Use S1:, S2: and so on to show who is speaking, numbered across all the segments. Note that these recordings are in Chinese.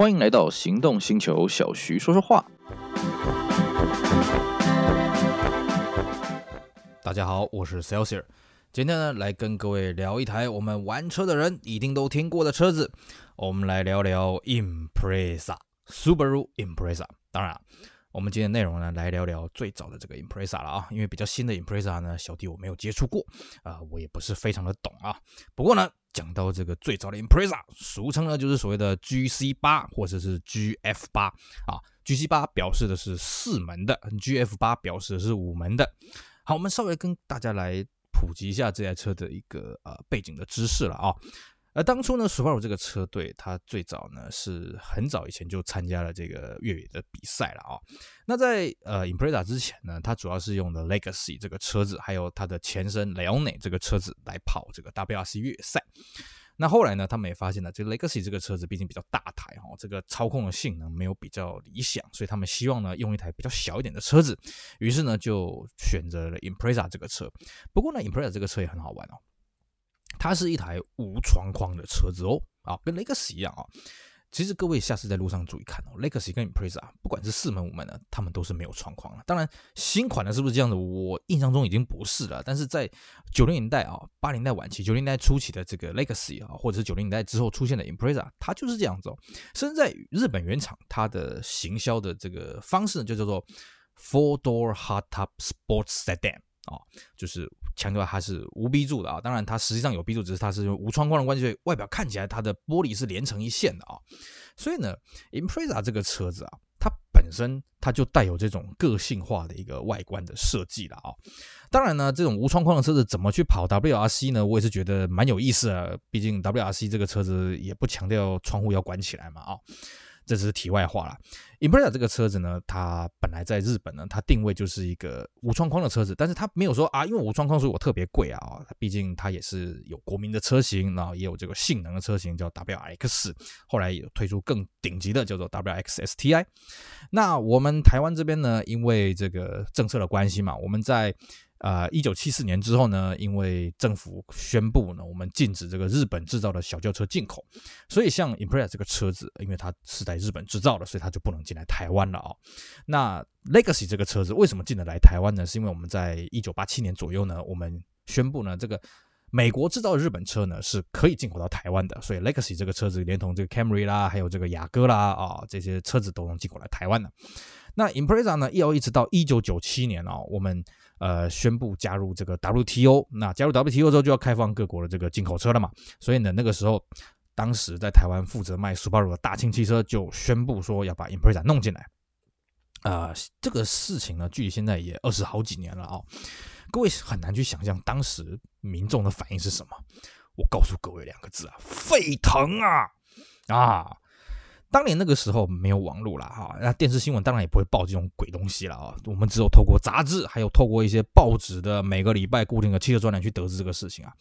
S1: 欢迎来到行动星球，小徐说说话。大家好，我是 Celsius，今天呢来跟各位聊一台我们玩车的人一定都听过的车子，我们来聊聊 Impreza，Subaru Impreza。当然。我们今天内容呢，来聊聊最早的这个 Impreza 了啊，因为比较新的 Impreza 呢，小弟我没有接触过啊、我也不是非常的懂啊。不过呢，讲到这个最早的 Impreza，俗称呢就是所谓的 GC 八或者是 GF 八啊，GC 八表示的是四门的，GF 八表示的是五门的。好，我们稍微跟大家来普及一下这台车的一个呃背景的知识了啊。而当初呢，Subaru 这个车队，它最早呢是很早以前就参加了这个越野的比赛了啊。那在呃 Impreza 之前呢，它主要是用的 Legacy 这个车子，还有它的前身 Leone 这个车子来跑这个 WRC 越野赛。那后来呢，他们也发现了这个 Legacy 这个车子毕竟比较大台哈，这个操控的性能没有比较理想，所以他们希望呢用一台比较小一点的车子，于是呢就选择了 Impreza 这个车。不过呢，Impreza 这个车也很好玩哦。它是一台无窗框的车子哦，啊，跟 Legacy 一样啊。其实各位下次在路上注意看哦，Legacy 跟 Impreza 不管是四门五门的，他们都是没有窗框的。当然，新款的是不是这样子？我印象中已经不是了。但是在九零年代啊，八零年代晚期、九零年代初期的这个 Legacy 啊，或者是九零年代之后出现的 Impreza，它就是这样子哦。甚至在日本原厂，它的行销的这个方式呢，就叫做 Four Door Hardtop Sports Sedan 啊，就是。强调它是无 B 柱的啊，当然它实际上有 B 柱，只是它是无窗框的关系，所以外表看起来它的玻璃是连成一线的啊。所以呢，Impreza 这个车子啊，它本身它就带有这种个性化的一个外观的设计了啊。当然呢，这种无窗框的车子怎么去跑 WRC 呢？我也是觉得蛮有意思的，毕竟 WRC 这个车子也不强调窗户要关起来嘛啊。这只是题外话了。Impreza 这个车子呢，它本来在日本呢，它定位就是一个无窗框的车子，但是它没有说啊，因为无窗框所以我特别贵啊。毕竟它也是有国民的车型，然后也有这个性能的车型叫 W X，后来也推出更顶级的叫做 W X S T I。那我们台湾这边呢，因为这个政策的关系嘛，我们在。啊，一九七四年之后呢，因为政府宣布呢，我们禁止这个日本制造的小轿车进口，所以像 Impreza 这个车子，因为它是在日本制造的，所以它就不能进来台湾了啊、哦。那 Legacy 这个车子为什么进得来台湾呢？是因为我们在一九八七年左右呢，我们宣布呢，这个美国制造的日本车呢是可以进口到台湾的，所以 Legacy 这个车子连同这个 Camry 啦，还有这个雅阁啦啊、哦，这些车子都能进口来台湾的。那 Impreza 呢，要一直到一九九七年哦，我们。呃，宣布加入这个 WTO，那加入 WTO 之后就要开放各国的这个进口车了嘛，所以呢，那个时候，当时在台湾负责卖 Subaru 的大庆汽车就宣布说要把 Impreza 弄进来，呃，这个事情呢，距离现在也二十好几年了啊、各位很难去想象当时民众的反应是什么，我告诉各位两个字啊，沸腾啊，啊！当年那个时候没有网络了哈，那电视新闻当然也不会报这种鬼东西了啊。我们只有透过杂志，还有透过一些报纸的每个礼拜固定的汽车专栏去得知这个事情啊。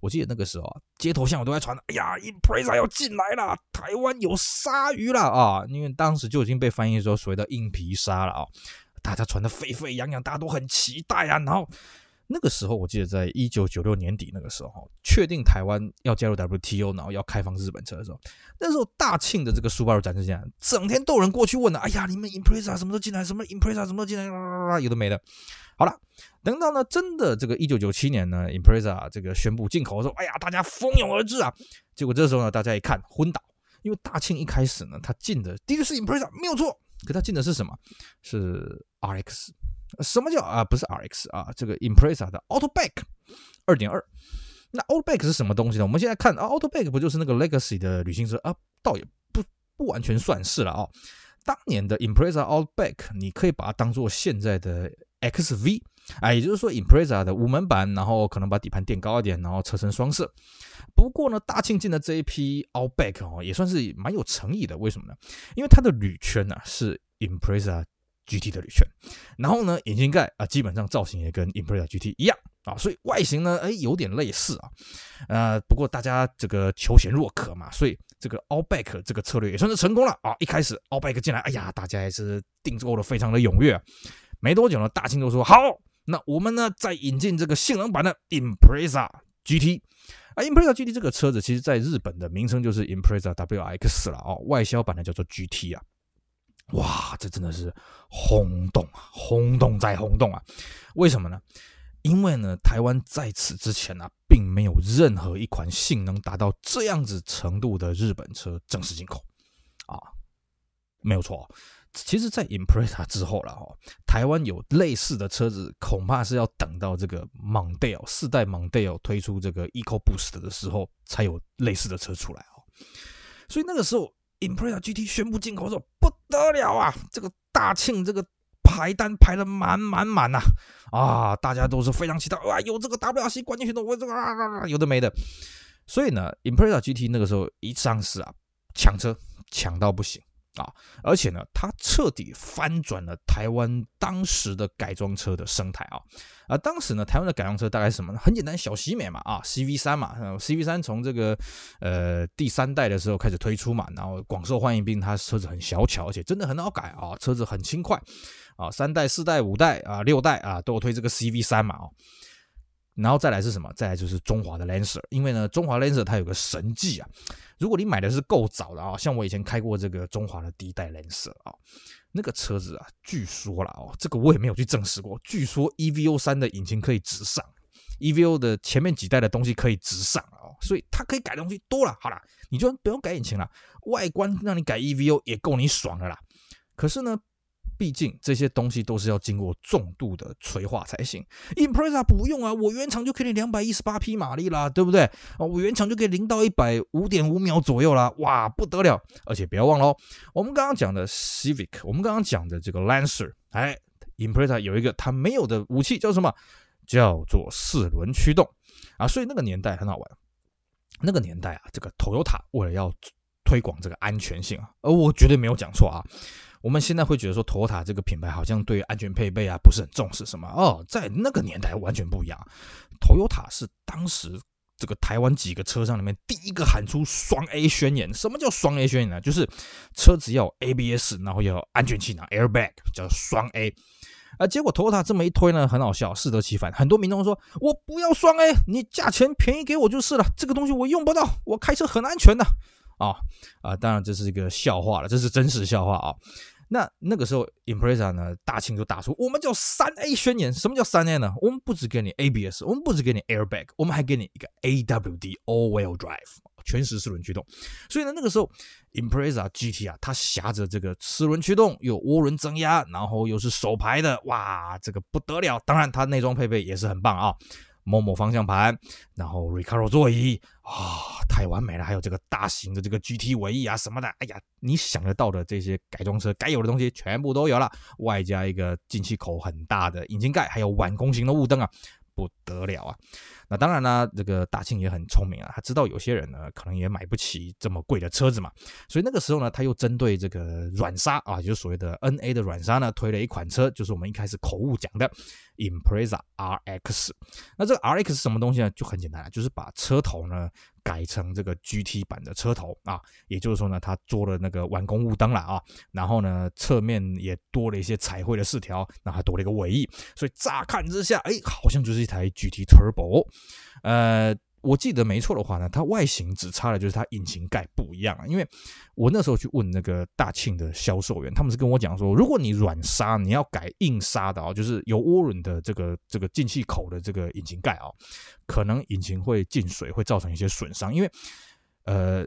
S1: 我记得那个时候啊，街头巷尾都在传，哎呀，Impreza 要进来了，台湾有鲨鱼了啊！因为当时就已经被翻译说所谓的硬皮鲨了啊，大家传得沸沸扬扬，大家都很期待啊，然后。那个时候，我记得在一九九六年底那个时候，确定台湾要加入 WTO，然后要开放日本车的时候，那时候大庆的这个 Subaru 展示间，整天都人过去问呢：“哎呀，你们 Impreza 什么时候进来？什么 Impreza 什么时候进来？”有的没的。好了，等到呢，真的这个一九九七年呢，Impreza 这个宣布进口的时候，哎呀，大家蜂拥而至啊！结果这时候呢，大家一看昏倒，因为大庆一开始呢，他进的的确是 Impreza 没有错，可他进的是什么？是 RX。什么叫啊？不是 RX 啊，这个 Impreza 的 Outback 二点二。那 Outback 是什么东西呢？我们现在看啊，Outback 不就是那个 Legacy 的旅行车啊？倒也不不完全算是了啊。当年的 Impreza Outback，你可以把它当做现在的 XV，哎，也就是说 Impreza 的五门版，然后可能把底盘垫高一点，然后车身双色。不过呢，大庆进的这一批 Outback 哦，也算是蛮有诚意的。为什么呢？因为它的铝圈呢是 Impreza。GT 的铝圈，然后呢，引擎盖啊，基本上造型也跟 Impreza GT 一样啊，所以外形呢，哎，有点类似啊，呃，不过大家这个求贤若渴嘛，所以这个 Allback 这个策略也算是成功了啊。一开始 Allback 进来，哎呀，大家还是订购的非常的踊跃，没多久呢，大庆就说好，那我们呢再引进这个性能版的 Impreza GT。啊，Impreza GT 这个车子，其实在日本的名称就是 Impreza WX 了哦，外销版的叫做 GT 啊。哇，这真的是轰动啊，轰动再轰动啊！为什么呢？因为呢，台湾在此之前啊，并没有任何一款性能达到这样子程度的日本车正式进口啊，没有错。其实，在 Impreza 之后了哦，台湾有类似的车子，恐怕是要等到这个 Mondeo 四代 Mondeo 推出这个 EcoBoost 的时候，才有类似的车出来哦。所以那个时候，Impreza GT 宣布进口的时候，不得了啊！这个大庆这个排单排的满满满呐，啊，大家都是非常期待哇，有这个 WRC 冠军选手，我这个啊啊啊，有的没的。所以呢，Impreza GT 那个时候一上市啊，抢车抢到不行。啊，而且呢，它彻底翻转了台湾当时的改装车的生态啊！啊，当时呢，台湾的改装车大概是什么呢？很简单，小喜美嘛，啊，CV 三嘛，CV 三从这个呃第三代的时候开始推出嘛，然后广受欢迎，并它车子很小巧，而且真的很好改啊，车子很轻快啊，三代、四代、五代啊、六代啊都有推这个 CV 三嘛，哦。然后再来是什么？再来就是中华的 Lancer，因为呢，中华 Lancer 它有个神技啊，如果你买的是够早的啊，像我以前开过这个中华的第一代 Lancer 啊，那个车子啊，据说了哦，这个我也没有去证实过，据说 EVO 三的引擎可以直上，EVO 的前面几代的东西可以直上哦，所以它可以改的东西多了。好了，你就不用改引擎了，外观让你改 EVO 也够你爽的啦。可是呢，毕竟这些东西都是要经过重度的催化才行。Impreza 不用啊，我原厂就可以两百一十八匹马力啦，对不对？哦，我原厂就可以零到一百五点五秒左右啦，哇，不得了！而且不要忘了，我们刚刚讲的 Civic，我们刚刚讲的这个 Lancer，哎，Impreza 有一个它没有的武器叫什么？叫做四轮驱动啊！所以那个年代很好玩，那个年代啊，这个 Toyota 为了要推广这个安全性啊，而我绝对没有讲错啊。我们现在会觉得说，Toyota 这个品牌好像对安全配备啊不是很重视什么哦，在那个年代完全不一样。Toyota 是当时这个台湾几个车商里面第一个喊出双 A 宣言。什么叫双 A 宣言呢？就是车子要 ABS，然后要安全气囊 Airbag，叫双 A。啊，结果 Toyota 这么一推呢，很好笑，适得其反。很多民众说：“我不要双 A，你价钱便宜给我就是了，这个东西我用不到，我开车很安全的。”啊啊，当然这是一个笑话了，这是真实笑话啊。那那个时候，Impreza 呢，大庆就打出我们叫三 A 宣言。什么叫三 A 呢？我们不只给你 ABS，我们不只给你 Airbag，我们还给你一个 AWD All Wheel Drive 全时四轮驱动。所以呢，那个时候 Impreza GT 啊，它挟着这个四轮驱动，有涡轮增压，然后又是手排的，哇，这个不得了。当然，它内装配备也是很棒啊。Momo 方向盘，然后 Recaro 座椅啊、太完美了！还有这个大型的这个 GT 尾翼啊什么的，哎呀，你想得到的这些改装车该有的东西全部都有了，外加一个进气口很大的引擎盖，还有晚弓形的雾灯啊。不得了啊！那当然啦，这个大庆也很聪明啊，他知道有些人呢可能也买不起这么贵的车子嘛，所以那个时候呢，他又针对这个软刹啊，就是所谓的 NA 的软刹呢，推了一款车，就是我们一开始口误讲的 Impreza RX。那这个 RX 是什么东西呢？就很简单了，就是把车头呢。改成这个 GT 版的车头啊，也就是说呢，它做了那个完工雾灯了啊，然后呢，侧面也多了一些彩绘的饰条，那还多了一个尾翼，所以乍看之下，哎，好像就是一台 GT Turbo，呃。我记得没错的话呢，它外形只差的就是它引擎盖不一样啊。因为我那时候去问那个大庆的销售员，他们是跟我讲说，如果你软刹，你要改硬刹的啊，就是有涡轮的这个这个进气口的这个引擎盖啊，可能引擎会进水，会造成一些损伤。因为呃。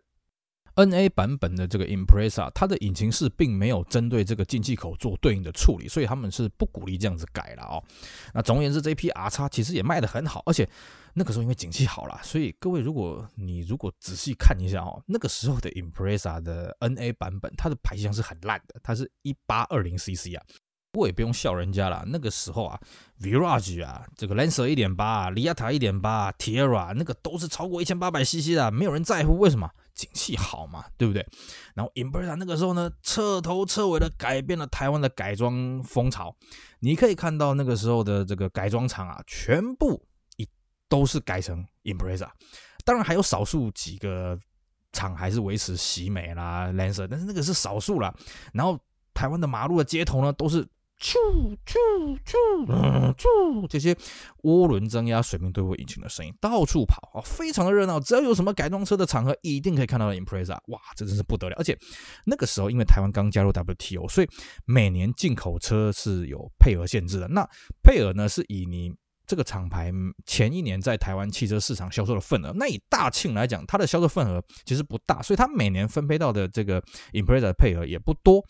S1: NA 版本的这个 Impreza，它的引擎室并没有针对这个进气口做对应的处理，所以他们是不鼓励这样子改了哦。那总而言之，这批 R 叉其实也卖得很好，而且那个时候因为景气好了，所以各位如果你如果仔细看一下哦，那个时候的 Impreza 的 NA 版本，它的排气箱是很烂的，它是一八二零 CC 啊。不过也不用笑人家了，那个时候啊，Virage 啊，这个 Lancer 一点八，Liata 一点八，Tiara 那个都是超过一千八百 CC 的，没有人在乎，为什么？景气好嘛，对不对？然后 Impreza 那个时候呢，彻头彻尾的改变了台湾的改装风潮。你可以看到那个时候的这个改装厂啊，全部都是改成 Impreza，当然还有少数几个厂还是维持喜美啦、Lancer，但是那个是少数了。然后台湾的马路的街头呢，都是啾啾啾啾，这些涡轮增压水平对位引擎的声音到处跑啊，非常的热闹。只要有什么改装车的场合，一定可以看到 Impreza。哇，这真是不得了！而且那个时候，因为台湾刚加入 WTO，所以每年进口车是有配额限制的。那配额呢，是以你。这个厂牌前一年在台湾汽车市场销售的份额，那以大庆来讲，它的销售份额其实不大，所以它每年分配到的这个 Impreza 的配额也不多。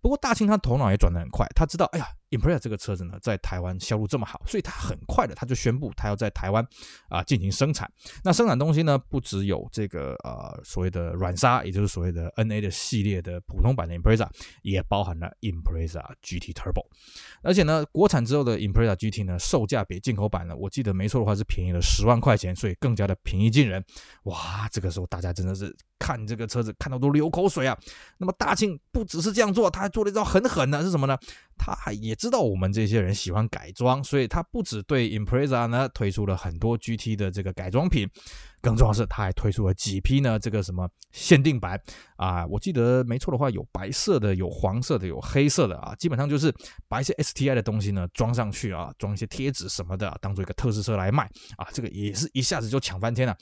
S1: 不过大庆他头脑也转得很快，他知道，哎呀。Impreza 这个车子呢，在台湾销路这么好，所以他很快的他就宣布，他要在台湾啊进行生产。那生产东西呢，不只有这个呃所谓的软刹，也就是所谓的 NA 的系列的普通版的 Impreza，也包含了 Impreza GT Turbo。而且呢，国产之后的 Impreza GT 呢，售价比进口版呢，我记得没错的话是便宜了十万块钱，所以更加的平易近人。哇，这个时候大家真的是看这个车子看到都流口水啊。那么大庆不只是这样做，他还做了一招很狠的，是什么呢？他还也知道我们这些人喜欢改装，所以他不只对 Impreza 呢推出了很多 GT 的这个改装品，更重要是他还推出了几批呢这个什么限定版啊，我记得没错的话有白色的、有黄色的、有黑色的啊，基本上就是把一些 STI 的东西呢装上去啊，装一些贴纸什么的，当做一个特试车来卖啊，这个也是一下子就抢翻天了。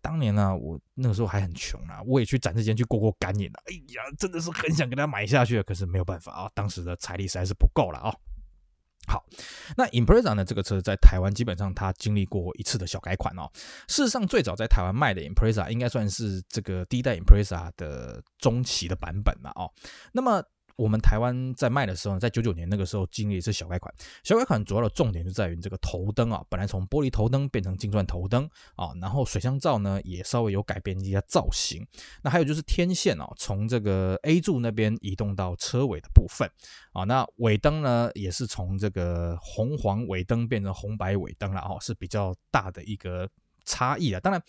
S1: 当年呢、我那个时候还很穷啊，我也去展示间去过过干瘾了。哎呀，真的是很想给他买下去，可是没有办法啊，当时的财力实在是不够了啊。好，那 Impreza 呢，这个车在台湾基本上它经历过一次的小改款哦。事实上，最早在台湾卖的 Impreza 应该算是这个第一代 Impreza 的中期的版本了哦。那么我们台湾在卖的时候，在九九年那个时候经历一次小改款。小改款主要的重点就在于这个头灯啊，本来从玻璃头灯变成晶钻头灯啊，然后水箱罩呢也稍微有改变一下造型。那还有就是天线啊，从这个 A 柱那边移动到车尾的部分啊。那尾灯呢也是从这个红黄尾灯变成红白尾灯了哦，是比较大的一个差异啊。当然。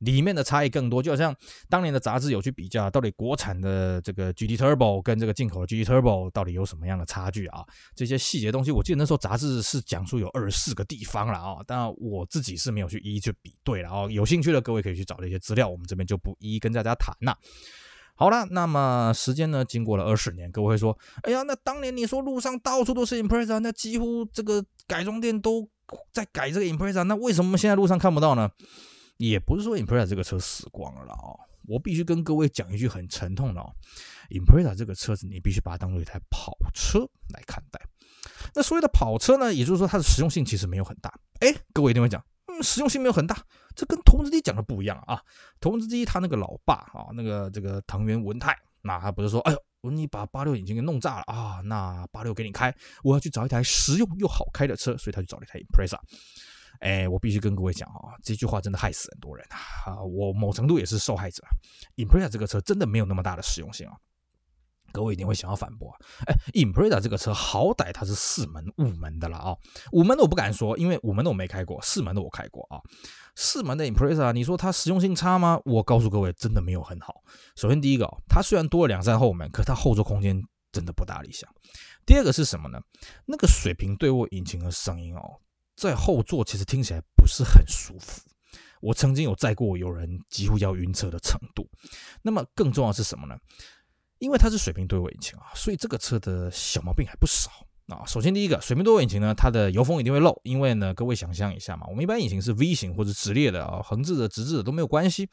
S1: 里面的差异更多，就好像当年的杂志有去比较，到底国产的这个 GT Turbo 跟这个进口的 GT Turbo 到底有什么样的差距啊？这些细节东西，我记得那时候杂志是讲述有二十四个地方了啊，当然我自己是没有去一一去比对了啊。有兴趣的各位可以去找这些资料，我们这边就不一一跟大家谈了。好了，那么时间呢，经过了二十年，各位会说，哎呀，那当年你说路上到处都是 Impreza，那几乎这个改装店都在改这个 Impreza，那为什么现在路上看不到呢？也不是说 Impreza 这个车死光了哦，我必须跟各位讲一句很沉痛的哦，Impreza 这个车子你必须把它当做一台跑车来看待。那所谓的跑车呢，也就是说它的实用性其实没有很大。哎，各位一定会讲，嗯，实用性没有很大，这跟头文字 D 讲的不一样啊。头文字 D 他那个老爸啊，那个这个藤原文太，那他不是说，哎呦，你把八六引擎给弄炸了啊，那八六给你开，我要去找一台实用又好开的车，所以他去找了一台 Impreza。哎，我必须跟各位讲啊，这句话真的害死很多人啊！我某程度也是受害者。Impreza 这个车真的没有那么大的实用性啊！各位一定会想要反驳啊！哎，Impreza 这个车好歹它是四门、五门的了啊！五门的我不敢说，因为五门的我没开过，四门的我开过啊。四门的 Impreza，你说它实用性差吗？我告诉各位，真的没有很好。首先第一个，它虽然多了两扇后门，可它后座空间真的不大理想。第二个是什么呢？那个水平对卧引擎的声音哦。在后座其实听起来不是很舒服，我曾经有载过有人几乎要晕车的程度。那么更重要是什么呢？因为它是水平对位引擎啊，所以这个车的小毛病还不少啊。首先第一个，水平对位引擎呢，它的油封一定会漏，因为呢，各位想象一下嘛，我们一般引擎是 V 型或者直列的啊，横置的、直置的都没有关系。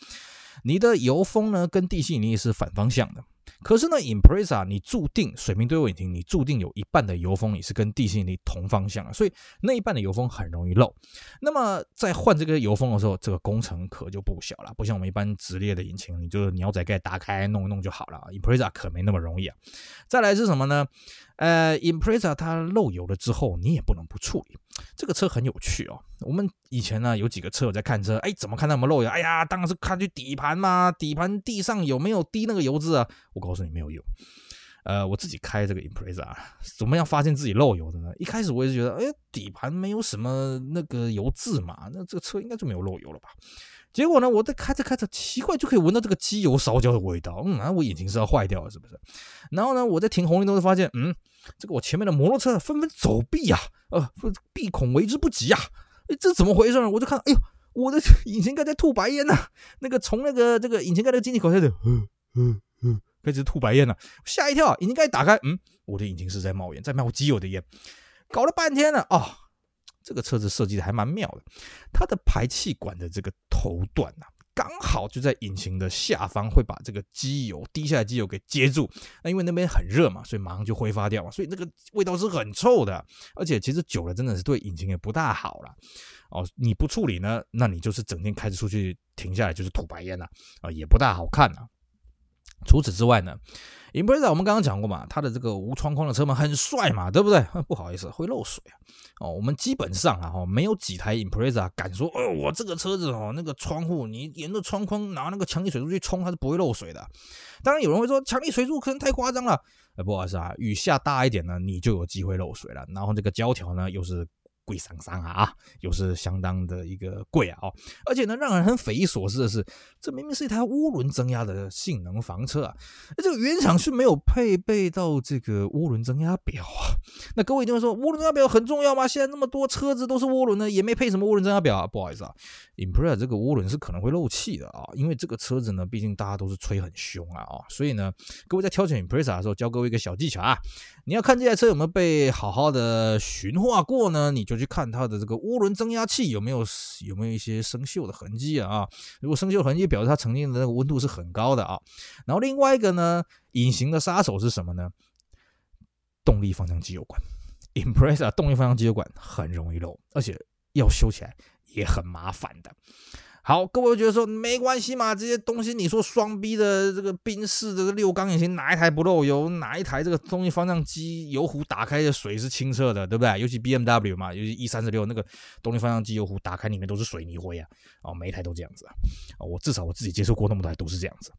S1: 你的油封呢，跟地心引力是反方向的。可是呢，Impreza 你注定水平对位引擎，你注定有一半的油封你是跟地心引力同方向的，所以那一半的油封很容易漏。那么在换这个油封的时候，这个工程可就不小了，不像我们一般直列的引擎，你就鸟仔盖打开弄一弄就好了。Impreza 可没那么容易啊。再来是什么呢？呃，Impreza 它漏油了之后，你也不能不处理。这个车很有趣哦。我们以前呢有几个车友在看车，哎，怎么看那么漏油？哎呀，当然是看去底盘嘛，底盘地上有没有滴那个油渍啊？我告诉你，没有油。呃，我自己开这个 Impreza，怎么样发现自己漏油的呢？一开始我也是觉得，哎，底盘没有什么那个油渍嘛，那这个车应该就没有漏油了吧？结果呢，我在开着开着，奇怪就可以闻到这个机油烧焦的味道。嗯，啊，我引擎是要坏掉了是不是？然后呢，我在停红绿灯时发现，嗯，这个我前面的摩托车纷纷走避呀，呃，避孔为之不及呀。哎，这怎么回事呢？我就看，哎呦，我的引擎盖在吐白烟呐、那个从那个这个引擎盖那个进气口开始，嗯嗯嗯开始吐白烟了，吓一跳，引擎盖打开，嗯，我的引擎是在冒烟，在冒机油的烟，搞了半天了啊、哦，这个车子设计的还蛮妙的，它的排气管的这个头段、啊。刚好就在引擎的下方，会把这个机油滴下来机油给接住。那因为那边很热嘛，所以马上就挥发掉嘛，所以那个味道是很臭的。而且其实久了真的是对引擎也不大好了。哦，你不处理呢，那你就是整天开着出去，停下来就是吐白烟了啊，也不大好看啊。除此之外呢，Impreza 我们刚刚讲过嘛，它的这个无窗框的车门很帅嘛，对不对？不好意思，会漏水啊。哦，我们基本上啊，哈，没有几台 Impreza 敢说，哦，我这个车子哦，那个窗户你沿着窗框拿那个强力水柱去冲，它是不会漏水的。当然有人会说，强力水柱可能太夸张了。呃，不好意思啊，雨下大一点呢，你就有机会漏水了。然后这个胶条呢，又是。贵桑桑啊，又是相当的一个贵啊哦，而且呢，让人很匪夷所思的是，这明明是一台涡轮增压的性能房车啊，那这个原厂是没有配备到这个涡轮增压表啊。那各位一定会说，涡轮增压表很重要吗？现在那么多车子都是涡轮的，也没配什么涡轮增压表啊。不好意思啊，Impreza 这个涡轮是可能会漏气的啊，因为这个车子呢，毕竟大家都是吹很凶啊啊，所以呢，各位在挑选 Impreza 的时候，教各位一个小技巧啊，你要看这台车有没有被好好的驯化过呢，你就。去看它的这个涡轮增压器有没有有没有一些生锈的痕迹啊？如果生锈痕迹表示它曾经的那个温度是很高的啊。然后另外一个呢，隐形的杀手是什么呢？动力方向机油管，Impreza 动力方向机油管很容易漏，而且要修起来也很麻烦的。好，各位觉得说没关系嘛？这些东西你说双 B 的这个宾士这个六缸引擎哪一台不漏油？哪一台这个动力方向机油壶打开的水是清澈的，对不对？尤其 BMW 嘛，尤其 E 三十六那个动力方向机油壶打开里面都是水泥灰啊！哦，每一台都这样子啊！我至少我自己接触过那么多台都是这样子。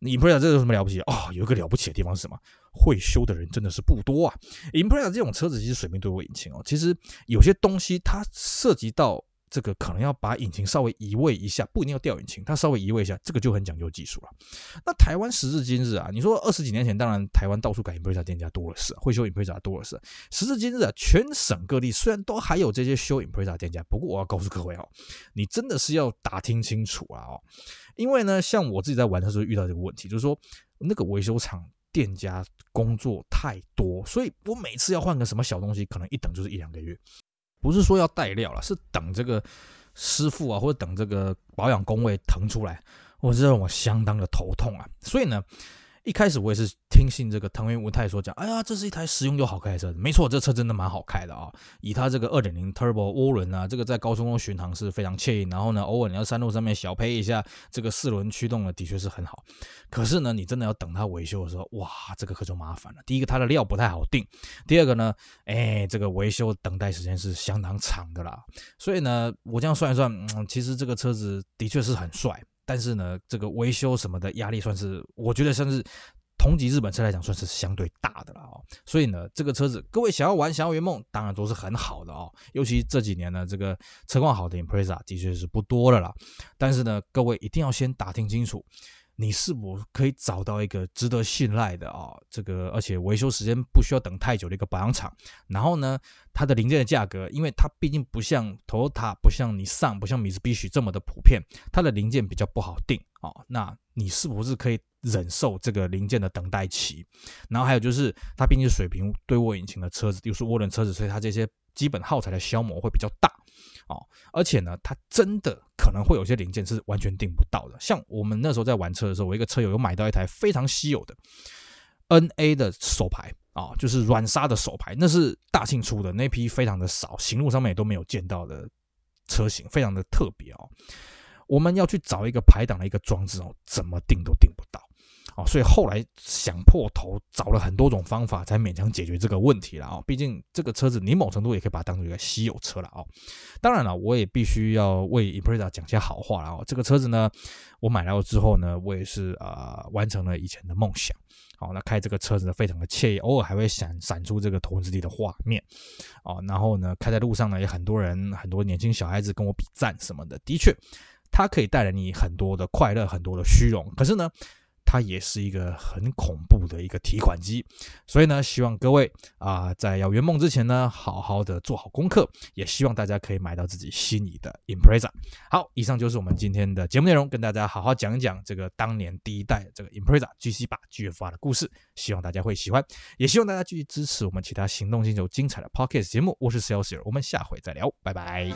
S1: 你 Impreza 这有什么了不起哦，有一个了不起的地方是什么？会修的人真的是不多啊！Impreza 这种车子其实水平对我引擎哦，其实有些东西它涉及到。这个可能要把引擎稍微移位一下，不一定要调引擎，它稍微移位一下，这个就很讲究技术了。那台湾时至今日啊，你说二十几年前，当然台湾到处改 Impreza 店家多了是，会修 Impreza 多了是。时至今日啊，全省各地虽然都还有这些修 Impreza 店家，不过我要告诉各位哦，你真的是要打听清楚啊哦，因为呢，像我自己在玩的时候遇到这个问题，就是说那个维修厂店家工作太多，所以我每次要换个什么小东西，可能一等就是一两个月。不是说要带料了，是等这个师傅啊，或者等这个保养工位腾出来，我是让我相当的头痛啊。所以呢。一开始我也是听信这个藤原文太说讲，哎呀，这是一台实用又好开的车子。没错，这车真的蛮好开的啊、以它这个二点零 Turbo 涡轮啊，这个在高速中巡航是非常惬意。然后呢，偶尔你要山路上面小配一下这个四轮驱动的，的确是很好。可是呢，你真的要等它维修的时候，哇，这个可就麻烦了。第一个，它的料不太好定；第二个呢，哎，这个维修等待时间是相当长的啦。所以呢，我这样算一算，嗯，其实这个车子的确是很帅。但是呢，这个维修什么的压力算是，我觉得算是同级日本车来讲算是相对大的了哦。所以呢，这个车子各位想要玩、想要圆梦，当然都是很好的啊。尤其这几年呢，这个车况好的 Impreza 的确是不多了啦。但是呢，各位一定要先打听清楚。你是否可以找到一个值得信赖的啊？这个而且维修时间不需要等太久的一个保养厂。然后呢，它的零件的价格，因为它毕竟不像 Toyota，不像 Nissan，不像 Mitsubishi 这么的普遍，它的零件比较不好定啊。那你是不是可以忍受这个零件的等待期？然后还有就是，它毕竟是水平对卧引擎的车子，又是涡轮车子，所以它这些基本耗材的消磨会比较大。哦，而且呢，它真的可能会有些零件是完全订不到的。像我们那时候在玩车的时候，我一个车友有买到一台非常稀有的 NA 的手牌啊，就是软刹的手牌，那是大庆出的，那批非常的少，行路上面也都没有见到的车型，非常的特别哦。我们要去找一个排档的一个装置哦，怎么订都订不到。哦，所以后来想破头找了很多种方法，才勉强解决这个问题了啊！毕竟这个车子，你某程度也可以把它当做一个稀有车了啊！当然了，我也必须要为 Impreza 讲些好话了啊！这个车子呢，我买了之后呢，我也是啊、呃、完成了以前的梦想。好，那开这个车子呢，非常的惬意，偶尔还会闪闪出这个头文字的画面啊！然后呢，开在路上呢，也很多人，很多年轻小孩子跟我比赞什么的。的确，它可以带来你很多的快乐，很多的虚荣。可是呢，它也是一个很恐怖的一个提款机。所以呢，希望各位啊、在要圆梦之前呢，好好的做好功课，也希望大家可以买到自己心仪的 Impreza。好，以上就是我们今天的节目内容，跟大家好好讲一讲这个当年第一代这个 Impreza GC 八 GFR 的故事，希望大家会喜欢，也希望大家继续支持我们其他行动星球精彩的 Podcast 节目。我是 Celsius，我们下回再聊，拜拜。